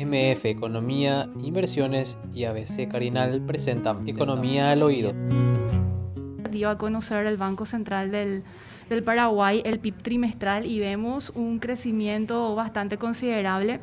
MF Economía, Inversiones y ABC Carinal presentan Economía al Oído. Dio a conocer el Banco Central del, del Paraguay el PIB trimestral y vemos un crecimiento bastante considerable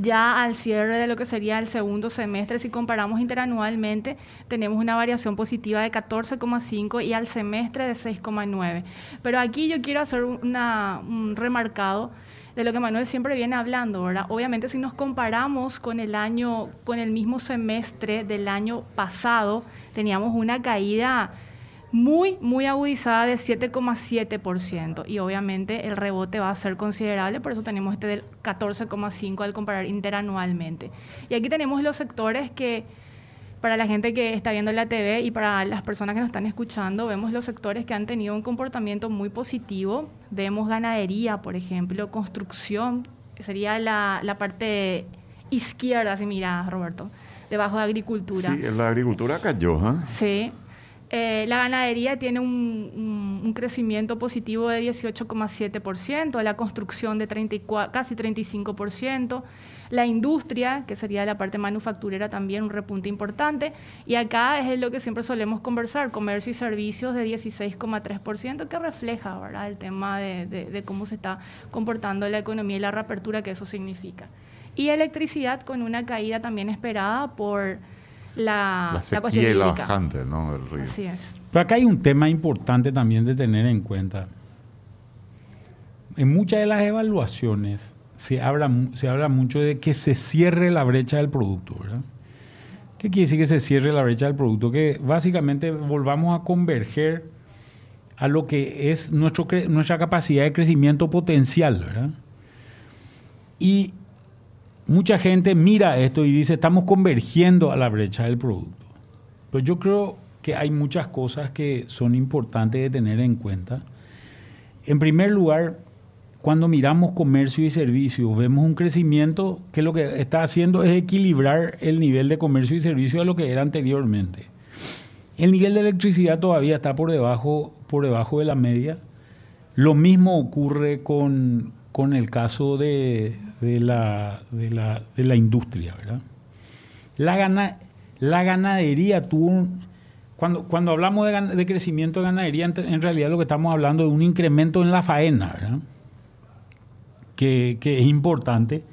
ya al cierre de lo que sería el segundo semestre, si comparamos interanualmente, tenemos una variación positiva de 14,5 y al semestre de 6,9. Pero aquí yo quiero hacer un remarcado de lo que Manuel siempre viene hablando, ¿verdad? Obviamente si nos comparamos con el año, con el mismo semestre del año pasado, teníamos una caída muy, muy agudizada de 7,7%. Y obviamente el rebote va a ser considerable, por eso tenemos este del 14,5% al comparar interanualmente. Y aquí tenemos los sectores que, para la gente que está viendo la TV y para las personas que nos están escuchando, vemos los sectores que han tenido un comportamiento muy positivo. Vemos ganadería, por ejemplo, construcción, sería la, la parte izquierda, si mira, Roberto, debajo de agricultura. Sí, la agricultura cayó, ¿eh? Sí, eh, la ganadería tiene un, crecimiento positivo de 18,7%, la construcción de 34, casi 35%, la industria, que sería la parte manufacturera también un repunte importante, y acá es lo que siempre solemos conversar, comercio y servicios de 16,3%, que refleja el tema de, de cómo se está comportando la economía y la reapertura que eso significa. Y electricidad con una caída también esperada por la, la sequía y la bajante ¿no? del río. Así es. Pero acá hay un tema importante también de tener en cuenta. En muchas de las evaluaciones se habla, se habla mucho de que se cierre la brecha del producto, ¿verdad? ¿Qué quiere decir que se cierre la brecha del producto? Que básicamente volvamos a converger a lo que es nuestro, nuestra capacidad de crecimiento potencial, ¿verdad? Y mucha gente mira esto y dice, estamos convergiendo a la brecha del producto. Pero yo creo que hay muchas cosas que son importantes de tener en cuenta. En primer lugar, cuando miramos comercio y servicios, vemos un crecimiento que lo que está haciendo es equilibrar el nivel de comercio y servicio a lo que era anteriormente. El nivel de electricidad todavía está por debajo, por debajo de la media. Lo mismo ocurre con, con el caso de, la, de, la, industria. ¿verdad? La, la ganadería tuvo cuando, cuando hablamos de, crecimiento de ganadería, en, realidad lo que estamos hablando es un incremento en la faena, ¿verdad? Que, que es importante.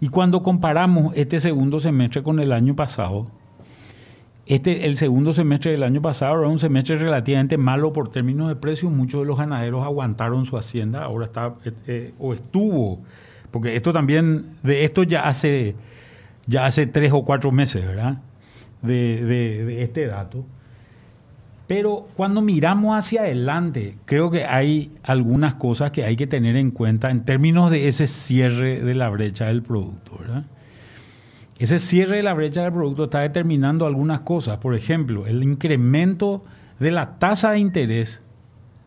Y cuando comparamos este segundo semestre con el año pasado, este, el segundo semestre del año pasado era un semestre relativamente malo por términos de precios. Muchos de los ganaderos aguantaron su hacienda, ahora está eh, eh, o estuvo, porque esto también, de esto ya hace, ya hace tres o cuatro meses, ¿verdad? De, de este dato. Pero cuando miramos hacia adelante, creo que hay algunas cosas que hay que tener en cuenta en términos de ese cierre de la brecha del producto, ¿verdad? Ese cierre de la brecha del producto está determinando algunas cosas. Por ejemplo, el incremento de la tasa de interés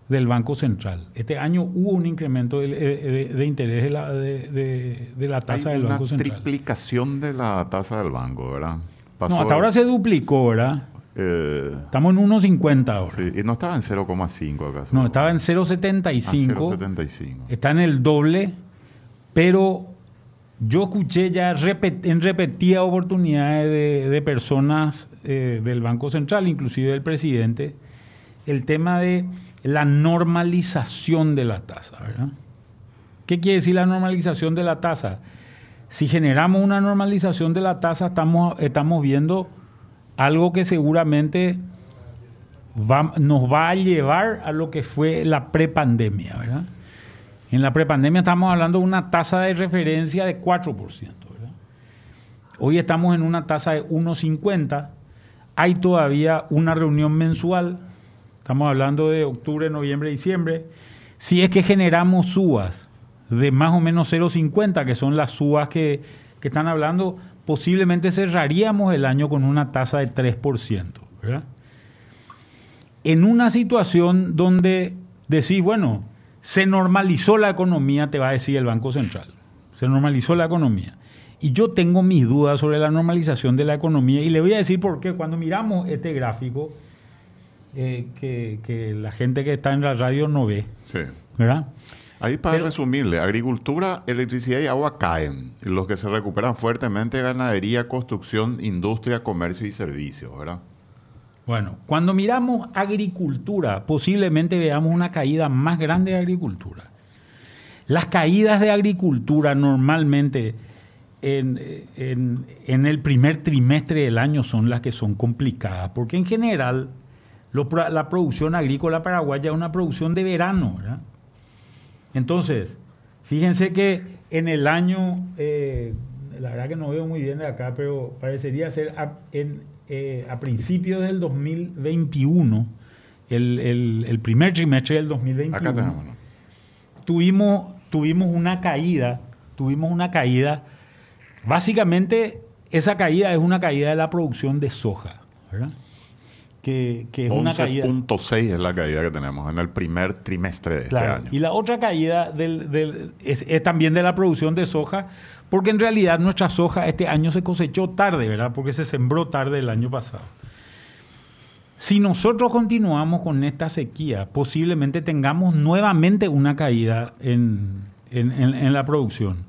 del Banco Central. Este año hubo un incremento de, interés de la, de, la tasa del Banco Central. Una triplicación de la tasa del banco, ¿verdad? no, hasta ahora se duplicó, ¿verdad? Eh, Estamos en 1.50 ahora. Sí, y no estaba en 0,5 acaso. No, estaba en 0,75. Ah, 0,75. Está en el doble, pero yo escuché ya en repetidas oportunidades de, personas eh, del Banco Central, inclusive del presidente, el tema de la normalización de la tasa. ¿verdad? ¿Qué quiere decir la normalización de la tasa? Si generamos una normalización de la tasa, estamos, estamos viendo algo que seguramente nos va a llevar a lo que fue la prepandemia, ¿verdad? En la prepandemia estamos hablando de una tasa de referencia de 4%. Hoy estamos en una tasa de 1,50. Hay todavía una reunión mensual. Estamos hablando de octubre, noviembre, diciembre. Si es que generamos subas de más o menos 0,50, que son las subas que, están hablando, posiblemente cerraríamos el año con una tasa de 3%. En una situación donde decís, bueno, se normalizó la economía, te va a decir el Banco Central. Se normalizó la economía. Y yo tengo mis dudas sobre la normalización de la economía y le voy a decir por qué. Cuando miramos este gráfico, eh, que, la gente que está en la radio no ve, ¿verdad? Ahí para resumirle, agricultura, electricidad y agua caen. Los que se recuperan fuertemente, ganadería, construcción, industria, comercio y servicios, ¿verdad? Bueno, cuando miramos agricultura, posiblemente veamos una caída más grande de agricultura. Las caídas de agricultura normalmente en, el primer trimestre del año son las que son complicadas, porque en general la producción agrícola paraguaya es una producción de verano, ¿verdad? Entonces, fíjense que en el año, eh, la verdad que no veo muy bien de acá, pero parecería ser a, en, eh, a principios del 2021, el, primer trimestre del 2021, tuvimos, tuvimos una caída, tuvimos una caída, básicamente esa caída es una caída de la producción de soja, ¿verdad? Que, es una caída. 11.6 es la caída que tenemos en el primer trimestre de este año. Y la otra caída del, es, también de la producción de soja, porque en realidad nuestra soja este año se cosechó tarde, ¿verdad? Porque se sembró tarde el año pasado. Si nosotros continuamos con esta sequía, posiblemente tengamos nuevamente una caída en, la producción.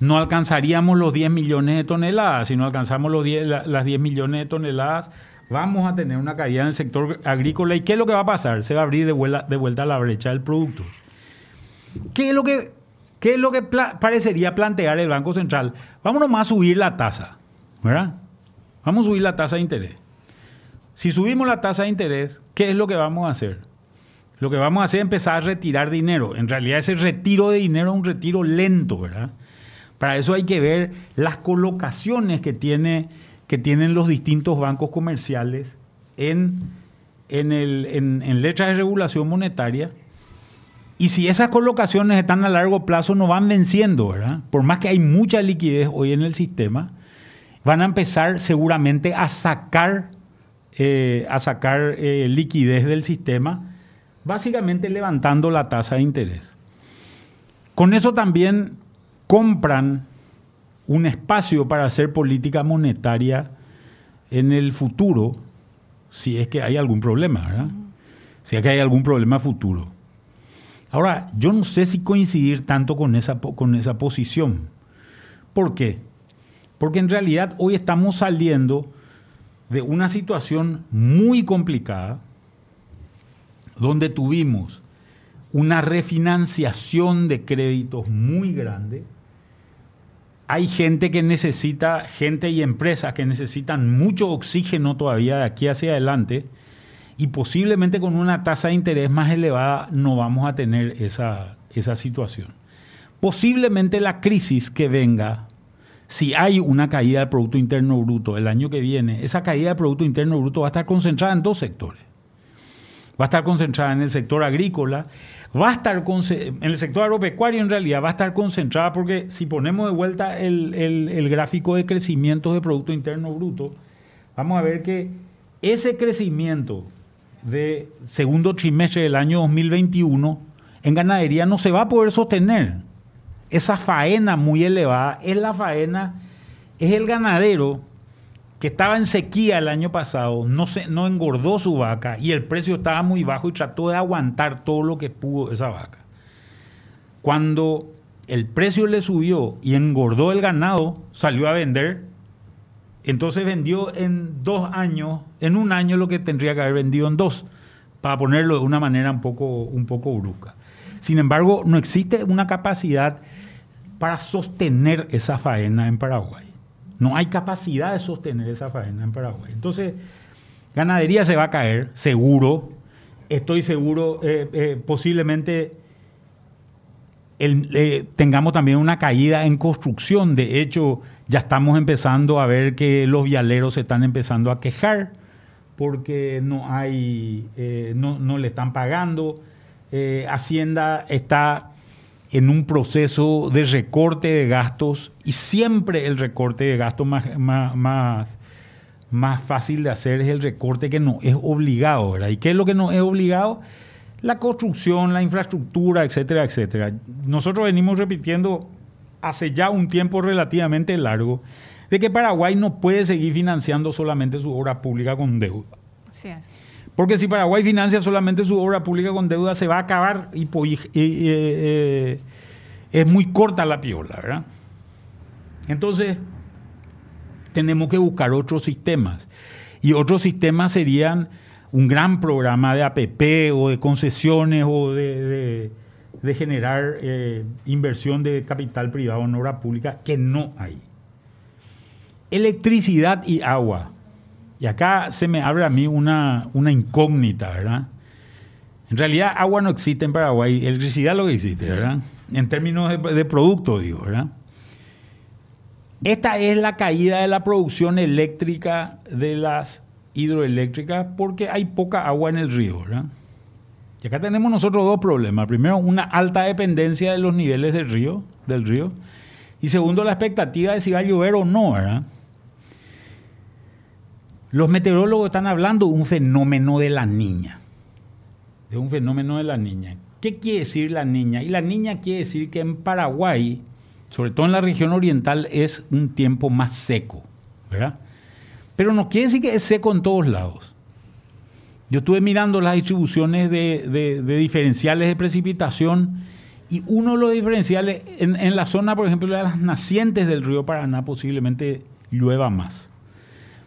No alcanzaríamos los 10 millones de toneladas. Si no alcanzamos los las 10 millones de toneladas, vamos a tener una caída en el sector agrícola. ¿Y qué es lo que va a pasar? Se va a abrir de vuelta, de vuelta la brecha del producto. ¿Qué es lo que, qué es lo que parecería plantear el Banco Central? Vamos más a subir la tasa, ¿verdad? Vamos a subir la tasa de interés. Si subimos la tasa de interés, ¿qué es lo que vamos a hacer? Lo que vamos a hacer es empezar a retirar dinero. En realidad ese retiro de dinero es un retiro lento, ¿verdad? Para eso hay que ver las colocaciones que tiene que tienen los distintos bancos comerciales en, en, letras de regulación monetaria. Y si esas colocaciones están a largo plazo, no van venciendo, ¿verdad? Por más que hay mucha liquidez hoy en el sistema, van a empezar seguramente a sacar, eh, a sacar eh, liquidez del sistema, básicamente levantando la tasa de interés. Con eso también compran un espacio para hacer política monetaria en el futuro, si es que hay algún problema, ¿verdad? Si es que hay algún problema futuro. Ahora, yo no sé si coincidir tanto con esa, con esa posición. ¿Por qué? Porque en realidad hoy estamos saliendo de una situación muy complicada, donde tuvimos una refinanciación de créditos muy grande, hay gente que necesita, gente y empresas que necesitan mucho oxígeno todavía de aquí hacia adelante y posiblemente con una tasa de interés más elevada no vamos a tener esa, esa situación. Posiblemente la crisis que venga, si hay una caída del Producto Interno Bruto el año que viene, esa caída del Producto Interno Bruto va a estar concentrada en dos sectores. Va a estar concentrada en el sector agrícola va a estar en el sector agropecuario en realidad va a estar concentrada porque si ponemos de vuelta el, gráfico de crecimiento de Producto Interno Bruto, vamos a ver que ese crecimiento de segundo trimestre del año 2021 en ganadería no se va a poder sostener. Esa faena muy elevada es la faena, es el ganadero que estaba en sequía el año pasado, no, se, no engordó su vaca y el precio estaba muy bajo y trató de aguantar todo lo que pudo esa vaca. Cuando el precio le subió y engordó el ganado, salió a vender. Entonces vendió en dos años, en un año lo que tendría que haber vendido en dos, para ponerlo de una manera un poco, un poco brusca. Sin embargo, no existe una capacidad para sostener esa faena en Paraguay. No hay capacidad de sostener esa faena en Paraguay. Entonces, ganadería se va a caer, seguro. Estoy seguro, eh, eh, posiblemente eh, tengamos también una caída en construcción. De hecho, ya estamos empezando a ver que los vialeros se están empezando a quejar porque no hay, no, no, le están pagando. Hacienda está en un proceso de recorte de gastos y siempre el recorte de gastos más, más, más, fácil de hacer es el recorte que no es obligado, ¿verdad? ¿Y qué es lo que no es obligado? La construcción, la infraestructura, etcétera, etcétera. Nosotros venimos repitiendo hace ya un tiempo relativamente largo de que Paraguay no puede seguir financiando solamente su obra pública con deuda. Porque si Paraguay financia solamente su obra pública con deuda, se va a acabar y, eh, es muy corta la piola, ¿verdad? Entonces, tenemos que buscar otros sistemas. Y otros sistemas serían un gran programa de APP o de concesiones o de, generar eh, inversión de capital privado en obra pública, que no hay. Electricidad y agua. Y acá se me abre a mí una, una incógnita, ¿verdad? En realidad agua no existe en Paraguay, electricidad lo que existe, ¿verdad? En términos de, de producto, digo, ¿verdad? Esta es la caída de la producción eléctrica de las hidroeléctricas porque hay poca agua en el río. ¿verdad? Y acá tenemos nosotros dos problemas. Primero, una alta dependencia de los niveles del río, del río. Y segundo, la expectativa de si va a llover o no. ¿verdad? Los meteorólogos están hablando de un fenómeno de la niña. De un fenómeno de la niña. ¿Qué quiere decir la niña? Y la niña quiere decir que en Paraguay sobre todo en la región oriental, es un tiempo más seco, ¿verdad? Pero no quiere decir que es seco en todos lados. Yo estuve mirando las distribuciones de, diferenciales de precipitación y uno de los diferenciales, en, en, la zona, por ejemplo, de las nacientes del río Paraná, posiblemente llueva más.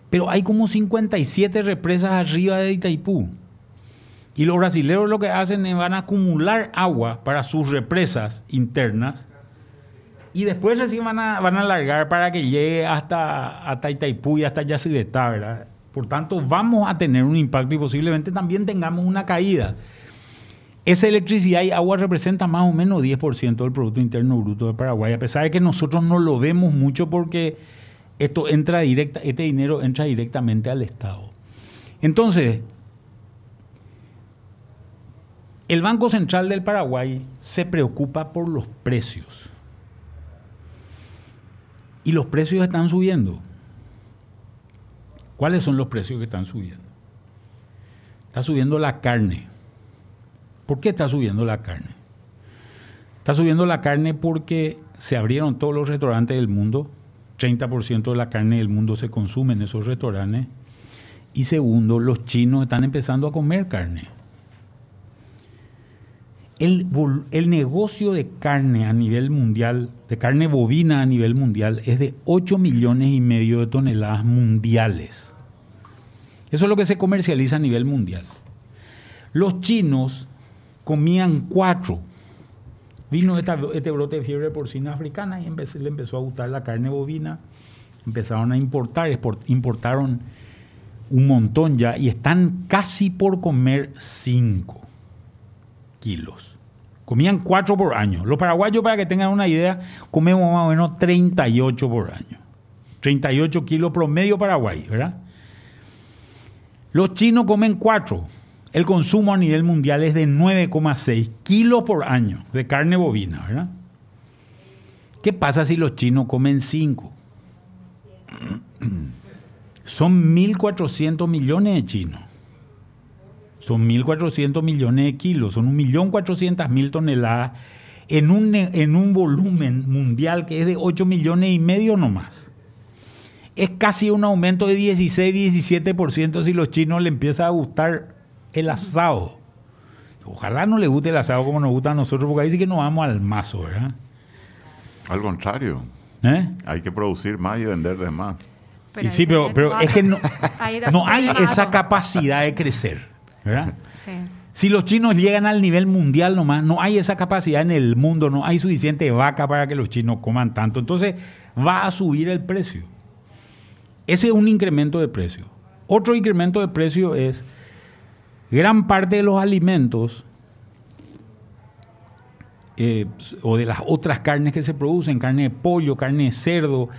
Pero hay como 57 represas arriba de Itaipú. Y los brasileños lo que hacen es van a acumular agua para sus represas internas y después recién van a, van a alargar para que llegue hasta, hasta Itaipú y hasta Yacyretá, ¿verdad? Por tanto, vamos a tener un impacto y posiblemente también tengamos una caída. Esa electricidad y agua representa más o menos 10% del Producto Interno Bruto de Paraguay, a pesar de que nosotros no lo vemos mucho porque esto entra directa, este dinero entra directamente al Estado. Entonces, el Banco Central del Paraguay se preocupa por los precios y los precios están subiendo. ¿Cuáles son los precios que están subiendo? Está subiendo la carne. ¿Por qué está subiendo la carne? Está subiendo la carne porque se abrieron todos los restaurantes del mundo. 30% de la carne del mundo se consume en esos restaurantes. Y segundo, los chinos están empezando a comer carne. El, negocio de carne a nivel mundial, de carne bovina a nivel mundial, es de 8 millones y medio de toneladas mundiales. Eso es lo que se comercializa a nivel mundial. Los chinos comían cuatro. Vino este brote de fiebre porcina africana y le empezó a gustar la carne bovina. Empezaron a importar, importaron un montón ya y están casi por comer cinco kilos. Comían 4 por año. Los paraguayos, para que tengan una idea, comemos más o menos 38 por año. 38 kilos promedio Paraguay, ¿verdad? Los chinos comen 4. El consumo a nivel mundial es de 9,6 kilos por año de carne bovina, ¿verdad? ¿Qué pasa si los chinos comen 5? Son 1.400 millones de chinos. Son 1.400 millones de kilos, son 1.400.000 toneladas en un, en un volumen mundial que es de 8 millones y medio nomás. Es casi un aumento de 16-17% si los chinos le empieza a gustar el asado. Ojalá no le guste el asado como nos gusta a nosotros, porque ahí sí que nos vamos al mazo, ¿verdad? Al contrario. ¿Eh? Hay que producir más y vender de más. sí, pero, pero es que no, no hay esa capacidad de crecer. Si los chinos llegan al nivel mundial nomás, no hay esa capacidad en el mundo, no hay suficiente vaca para que los chinos coman tanto. Entonces va a subir el precio. Ese es un incremento de precio. Otro incremento de precio es gran parte de los alimentos eh, o de las otras carnes que se producen, carne de pollo, carne de cerdo,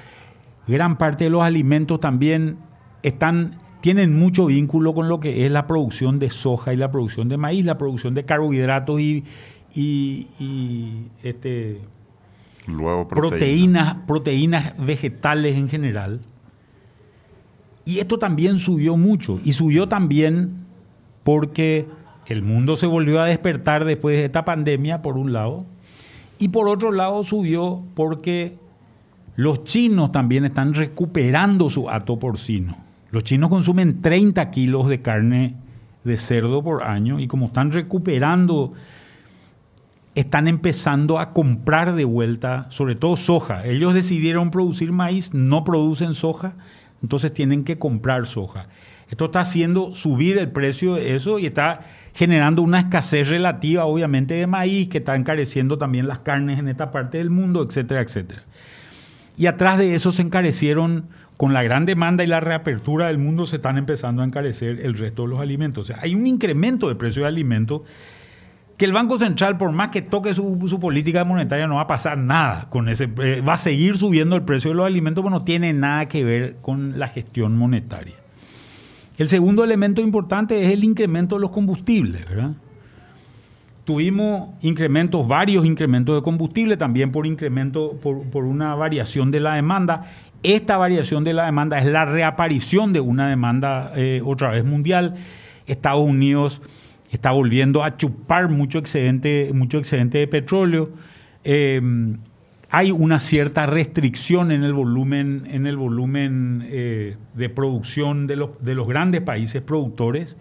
gran parte de los alimentos también están tienen mucho vínculo con lo que es la producción de soja y la producción de maíz, la producción de carbohidratos y, este, proteínas, proteínas vegetales en general. Y esto también subió mucho. Y subió también porque el mundo se volvió a despertar después de esta pandemia, por un lado. Y por otro lado subió porque los chinos también están recuperando su hato porcino. Los chinos consumen 30 kilos de carne de cerdo por año y como están recuperando, están empezando a comprar de vuelta, sobre todo soja. Ellos decidieron producir maíz, no producen soja, entonces tienen que comprar soja. Esto está haciendo subir el precio de eso y está generando una escasez relativa, obviamente, de maíz, que está encareciendo también las carnes en esta parte del mundo, etcétera, etcétera. Y atrás de eso se encarecieron, con la gran demanda y la reapertura del mundo, se están empezando a encarecer el resto de los alimentos. O sea, hay un incremento de precio de alimentos que el Banco Central, por más que toque su, política monetaria, no va a pasar nada con ese. Eh, va a seguir subiendo el precio de los alimentos, pero no tiene nada que ver con la gestión monetaria. El segundo elemento importante es el incremento de los combustibles. Tuvimos incrementos, varios incrementos de combustible, también por incremento, por, una variación de la demanda. Esta variación de la demanda es la reaparición de una demanda eh, otra vez mundial. Estados Unidos está volviendo a chupar mucho excedente, mucho excedente de petróleo. Eh, hay una cierta restricción en el volumen, en el volumen eh, de producción de los, de los grandes países productores,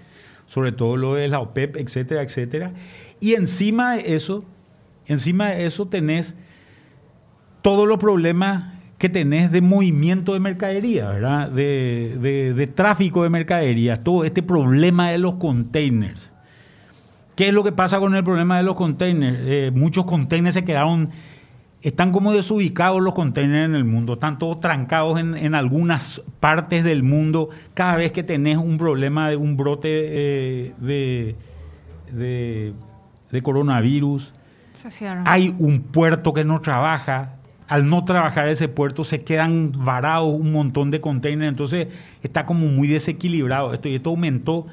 sobre todo lo de la OPEP, etcétera, etcétera. Y encima de eso, encima de eso tenés todos los problemas que tenés de movimiento de mercadería, ¿verdad? De, de, tráfico de mercadería, todo este problema de los containers. ¿Qué es lo que pasa con el problema de los containers? Eh, muchos containers se quedaron están como desubicados los containers en el mundo, están todos trancados en, algunas partes del mundo. Cada vez que tenés un problema de un brote eh, de, de, coronavirus, hay un puerto que no trabaja. Al no trabajar ese puerto se quedan varados un montón de containers, entonces está como muy desequilibrado esto y esto aumentó.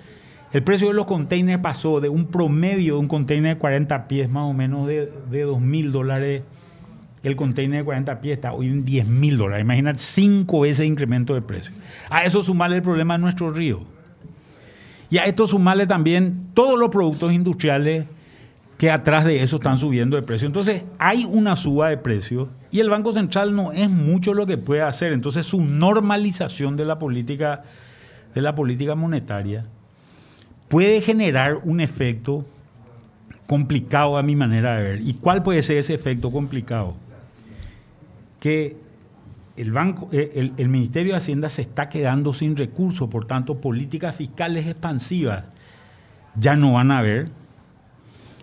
El precio de los containers pasó de un promedio de un container de 40 pies más o menos de, de 2 mil dólares el container de 40 pies está hoy en 10 mil dólares. Imagínate cinco veces incremento de precio. A eso sumarle el problema de nuestro río. Y a esto sumarle también todos los productos industriales que atrás de eso están subiendo de precio. Entonces hay una suba de precio y el Banco Central no es mucho lo que puede hacer. Entonces su normalización de la política, de la política monetaria puede generar un efecto complicado a mi manera de ver. ¿Y cuál puede ser ese efecto complicado? Que el, banco, eh, el, Ministerio de Hacienda se está quedando sin recursos, por tanto, políticas fiscales expansivas ya no van a haber.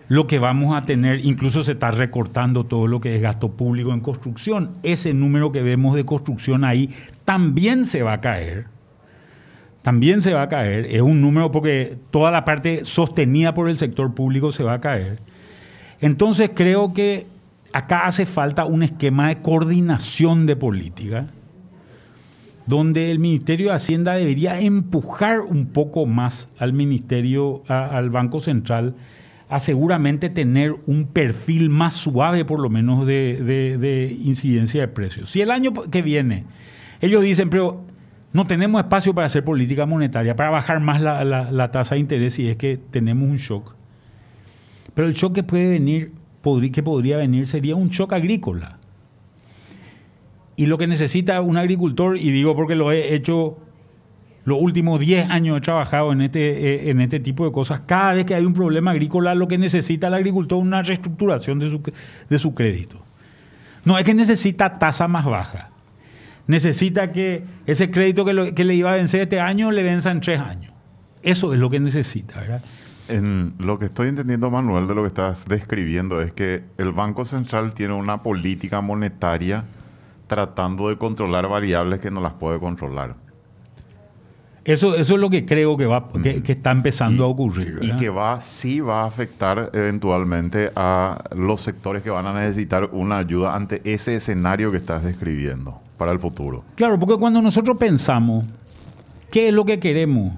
Lo que vamos a tener, incluso se está recortando todo lo que es gasto público en construcción. Ese número que vemos de construcción ahí también se va a caer. También se va a caer. Es un número porque toda la parte sostenida por el sector público se va a caer. Entonces creo que acá hace falta un esquema de coordinación de política donde el Ministerio de Hacienda debería empujar un poco más al Ministerio, al Banco Central, a seguramente tener un perfil más suave, por lo menos, de, incidencia de precios. Si el año que viene ellos dicen, pero no tenemos espacio para hacer política monetaria, para bajar más la, la tasa de interés, y es que tenemos un shock. Pero el shock que puede venir que podría venir sería un shock agrícola. Y lo que necesita un agricultor, y digo porque lo he hecho los últimos 10 años, he trabajado en este, eh, en este tipo de cosas, cada vez que hay un problema agrícola, lo que necesita el agricultor es una reestructuración de su, de su crédito. No es que necesita tasa más baja. Necesita que ese crédito que, que le iba a vencer este año le venza en tres años. Eso es lo que necesita, ¿verdad? En lo que estoy entendiendo, Manuel, de lo que estás describiendo es que el Banco Central tiene una política monetaria tratando de controlar variables que no las puede controlar. Eso, eso es lo que creo que, va, que, está empezando a ocurrir. Y que va, sí va a afectar eventualmente a los sectores que van a necesitar una ayuda ante ese escenario que estás describiendo para el futuro. Claro, porque cuando nosotros pensamos, ¿qué es lo que queremos?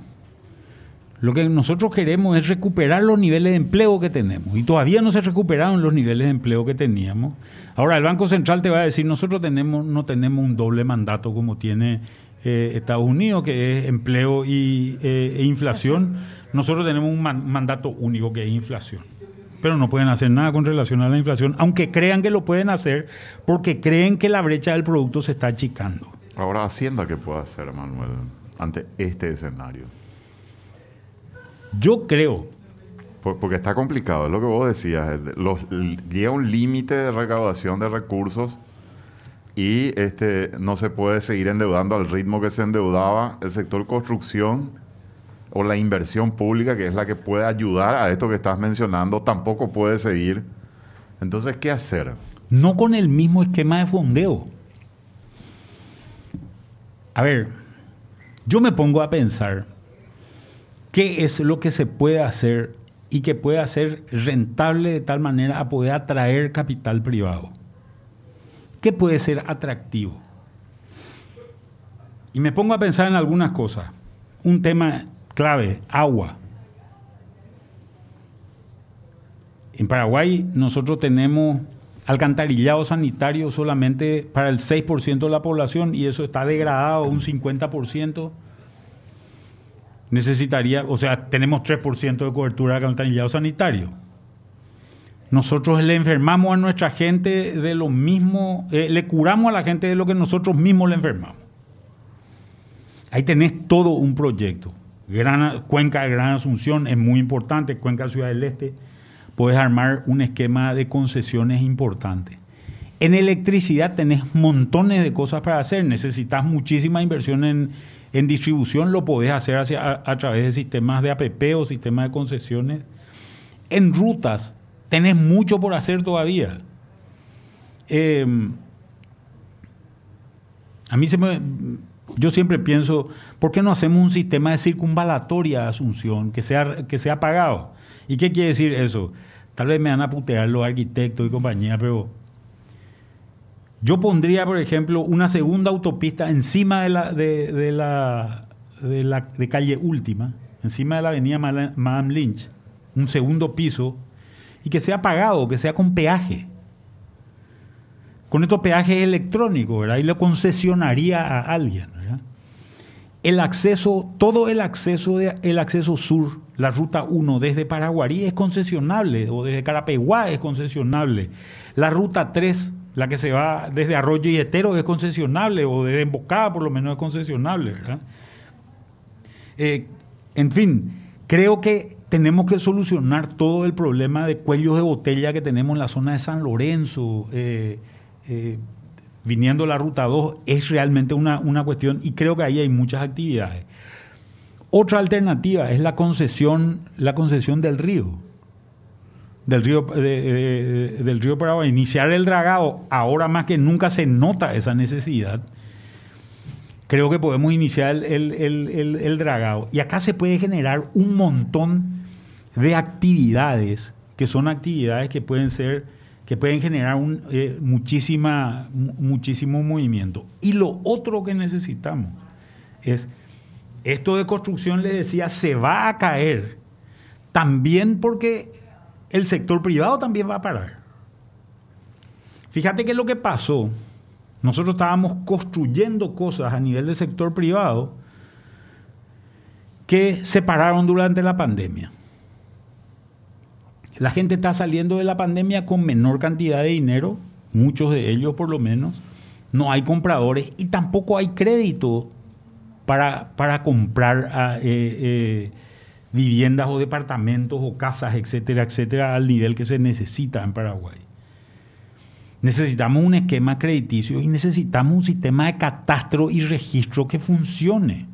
Lo que nosotros queremos es recuperar los niveles de empleo que tenemos. Y todavía no se recuperaron los niveles de empleo que teníamos. Ahora, el Banco Central te va a decir, nosotros tenemos, no tenemos un doble mandato como tiene eh, Estados Unidos, que es empleo y, eh, e inflación. Nosotros tenemos un mandato único, que es inflación. Pero no pueden hacer nada con relación a la inflación, aunque crean que lo pueden hacer, porque creen que la brecha del producto se está achicando. Ahora, Hacienda, ¿qué puede hacer, Manuel, ante este escenario? Yo creo. Porque está complicado, es lo que vos decías. Los, llega un límite de recaudación de recursos y este, no se puede seguir endeudando al ritmo que se endeudaba el sector construcción o la inversión pública, que es la que puede ayudar a esto que estás mencionando, tampoco puede seguir. Entonces, ¿qué hacer? No con el mismo esquema de fondeo. A ver, yo me pongo a pensar qué es lo que se puede hacer y que puede hacer rentable de tal manera a poder atraer capital privado. ¿Qué puede ser atractivo? Y me pongo a pensar en algunas cosas. Un tema clave, agua. En Paraguay nosotros tenemos alcantarillado sanitario solamente para el 6% de la población y eso está degradado un 50%. Necesitaría, o sea, tenemos 3% de cobertura de alcantarillado sanitario. Nosotros le enfermamos a nuestra gente de lo mismo, eh, le curamos a la gente de lo que nosotros mismos le enfermamos. Ahí tenés todo un proyecto. Cuenca de Gran Asunción es muy importante, Cuenca Ciudad del Este puedes armar un esquema de concesiones importante. En electricidad tenés montones de cosas para hacer, necesitas muchísima inversión en, distribución, lo podés hacer a, través de sistemas de APP o sistemas de concesiones. En rutas tenés mucho por hacer todavía. Em, a mí se me, yo siempre pienso, ¿por qué no hacemos un sistema de circunvalatoria a Asunción que sea, que sea pagado? ¿Y qué quiere decir eso? Tal vez me van a putear los arquitectos y compañía, pero yo pondría, por ejemplo, una segunda autopista encima de la de, la, de, calle Última, encima de la avenida Madame Lynch, un segundo piso, y que sea pagado, que sea con peaje. Con estos peajes electrónicos, ¿verdad? Y lo concesionaría a alguien, ¿verdad? El acceso, todo el acceso, de, el acceso sur la ruta 1 desde Paraguarí es concesionable, o desde Carapeguá es concesionable. La ruta 3, la que se va desde Arroyo y Etero, es concesionable, o desde Embocada por lo menos es concesionable. Eh, en fin, creo que tenemos que solucionar todo el problema de cuellos de botella que tenemos en la zona de San Lorenzo. Eh, eh, viniendo la ruta 2 es realmente una, una cuestión y creo que ahí hay muchas actividades. Otra alternativa es la concesión, la concesión del río, del río, del río Paraguay. Iniciar el dragado, ahora más que nunca se nota esa necesidad. Creo que podemos iniciar el, dragado. Y acá se puede generar un montón de actividades, que son actividades que pueden ser, que pueden generar un, eh, muchísima, muchísimo movimiento. Y lo otro que necesitamos es esto de construcción, le decía, se va a caer. También porque el sector privado también va a parar. Fíjate que lo que pasó, nosotros estábamos construyendo cosas a nivel del sector privado que se pararon durante la pandemia. La gente está saliendo de la pandemia con menor cantidad de dinero, muchos de ellos por lo menos. No hay compradores y tampoco hay crédito para, comprar ah, eh, eh, viviendas o departamentos o casas, etcétera, etcétera, al nivel que se necesita en Paraguay. Necesitamos un esquema crediticio y necesitamos un sistema de catastro y registro que funcione.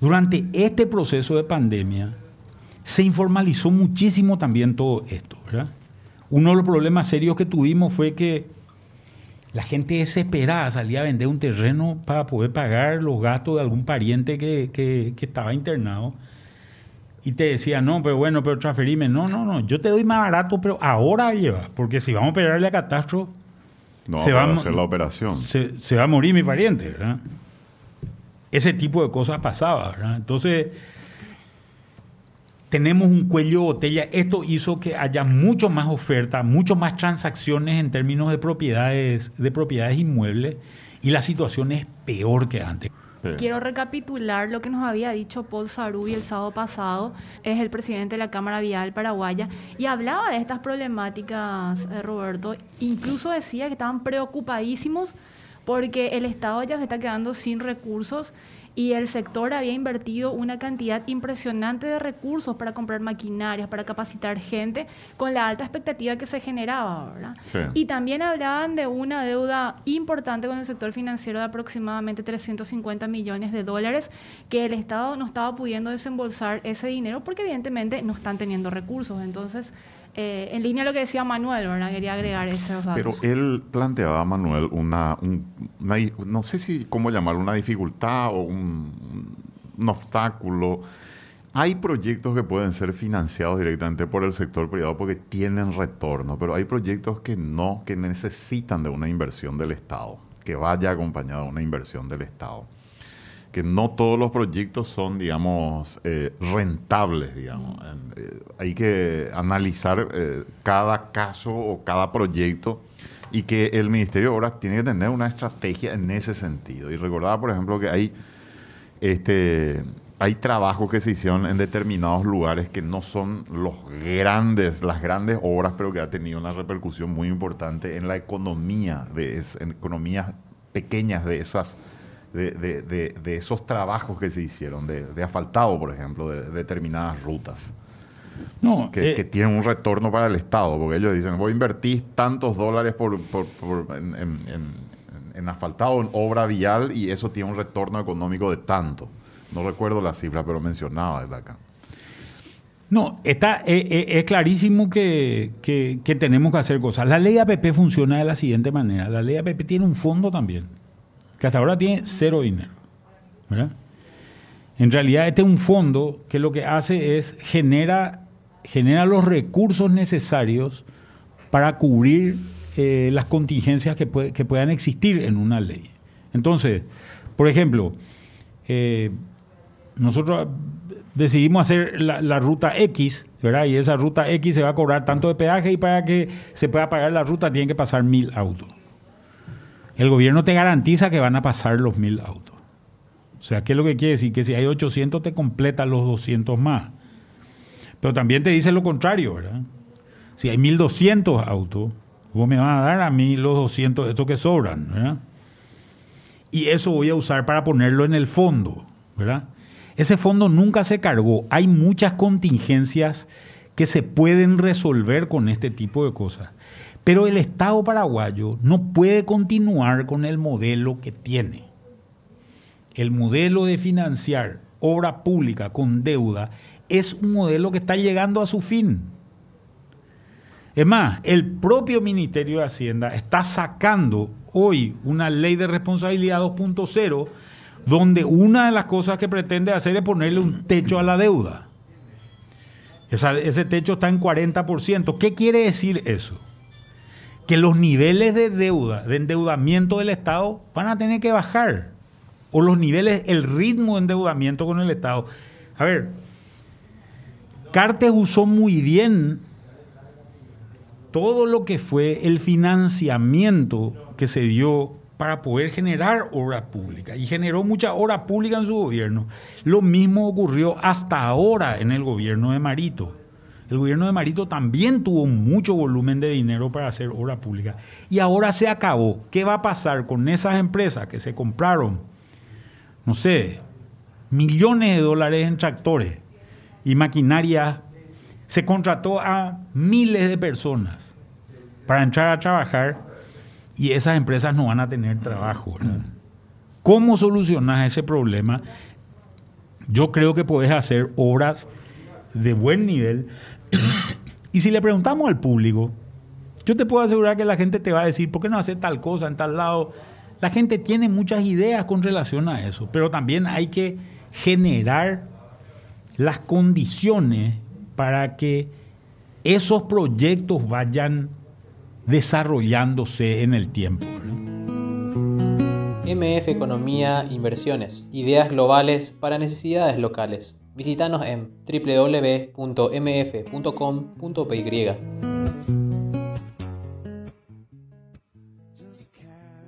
Durante este proceso de pandemia se informalizó muchísimo también todo esto. Uno de los problemas serios que tuvimos fue que la gente desesperada salía a vender un terreno para poder pagar los gastos de algún pariente que, estaba internado. Y te decía, no, pero bueno, pero transferime. No, no, no, yo te doy más barato, pero ahora lleva. Porque si vamos a operarle a catastro, no, se va a hacer la operación. Se, se, va a morir mi pariente, ¿verdad? Ese tipo de cosas pasaba, ¿verdad? Entonces tenemos un cuello de botella. Esto hizo que haya mucho más oferta, mucho más transacciones en términos de propiedades, de propiedades inmuebles y la situación es peor que antes. Quiero recapitular lo que nos había dicho Paul Sarubi el sábado pasado, es el presidente de la Cámara Vial Paraguaya, y hablaba de estas problemáticas, eh, Roberto. Incluso decía que estaban preocupadísimos porque el Estado ya se está quedando sin recursos y el sector había invertido una cantidad impresionante de recursos para comprar maquinarias, para capacitar gente, con la alta expectativa que se generaba, ¿verdad? Y también hablaban de una deuda importante con el sector financiero de aproximadamente 350 millones de dólares, que el Estado no estaba pudiendo desembolsar ese dinero porque evidentemente no están teniendo recursos. Entonces, eh, en línea a lo que decía Manuel, ¿verdad? Quería agregar esos. Pero él planteaba, Manuel, una, no sé si cómo llamarlo, una dificultad o un, obstáculo. Hay proyectos que pueden ser financiados directamente por el sector privado porque tienen retorno, pero hay proyectos que no, que necesitan de una inversión del Estado, que vaya acompañada de una inversión del Estado que no todos los proyectos son, digamos, eh, rentables, digamos. Eh, hay que analizar eh, cada caso o cada proyecto y que el Ministerio de Obras tiene que tener una estrategia en ese sentido. Y recordaba, por ejemplo, que hay, este, hay trabajos que se hicieron en determinados lugares que no son los grandes, las grandes obras, pero que ha tenido una repercusión muy importante en la economía, de en economías pequeñas de esas de, esos trabajos que se hicieron, de, asfaltado, por ejemplo, de, determinadas rutas. No, que, eh, tienen un retorno para el Estado, porque ellos dicen, voy a invertir tantos dólares por, en, asfaltado, en obra vial, y eso tiene un retorno económico de tanto. No recuerdo la cifra, pero mencionaba desde acá. No, está, eh, eh, es clarísimo que, que, tenemos que hacer cosas. La ley APP funciona de la siguiente manera. La ley APP tiene un fondo también que hasta ahora tiene cero dinero. En realidad este es un fondo que lo que hace es genera, genera los recursos necesarios para cubrir eh, las contingencias que, puedan existir en una ley. Entonces, por ejemplo, eh, nosotros decidimos hacer la, la, ruta X, ¿verdad? Y esa ruta X se va a cobrar tanto de peaje y para que se pueda pagar la ruta tienen que pasar mil autos el gobierno te garantiza que van a pasar los mil autos. O sea, ¿qué es lo que quiere decir? Que si hay 800 te completan los 200 más. Pero también te dice lo contrario, ¿verdad? Si hay 1200 autos, vos me vas a dar a mí los 200, estos que sobran, ¿verdad? Y eso voy a usar para ponerlo en el fondo, ¿verdad? Ese fondo nunca se cargó. Hay muchas contingencias que se pueden resolver con este tipo de cosas. Pero el Estado paraguayo no puede continuar con el modelo que tiene. El modelo de financiar obra pública con deuda es un modelo que está llegando a su fin. Es más, el propio Ministerio de Hacienda está sacando hoy una ley de responsabilidad 2.0 donde una de las cosas que pretende hacer es ponerle un techo a la deuda. ese techo está en 40%. ¿Qué quiere decir eso? Que los niveles de deuda, de endeudamiento del Estado van a tener que bajar. O los niveles, el ritmo de endeudamiento con el Estado. A ver, Cartes usó muy bien todo lo que fue el financiamiento que se dio para poder generar obra pública. Y generó mucha obra pública en su gobierno. Lo mismo ocurrió hasta ahora en el gobierno de Marito. El gobierno de Marito también tuvo mucho volumen de dinero para hacer obra pública. Y ahora se acabó. ¿Qué va a pasar con esas empresas que se compraron, no sé, millones de dólares en tractores y maquinaria? Se contrató a miles de personas para entrar a trabajar y esas empresas no van a tener trabajo. ¿Cómo solucionar ese problema? Yo creo que puedes hacer obras de buen nivel y si le preguntamos al público, yo te puedo asegurar que la gente te va a decir, ¿por qué no hace tal cosa en tal lado? La gente tiene muchas ideas con relación a eso, pero también hay que generar las condiciones para que esos proyectos vayan desarrollándose en el tiempo. MF Economía Inversiones, ideas globales para necesidades locales. Visítanos en www.mf.com.py.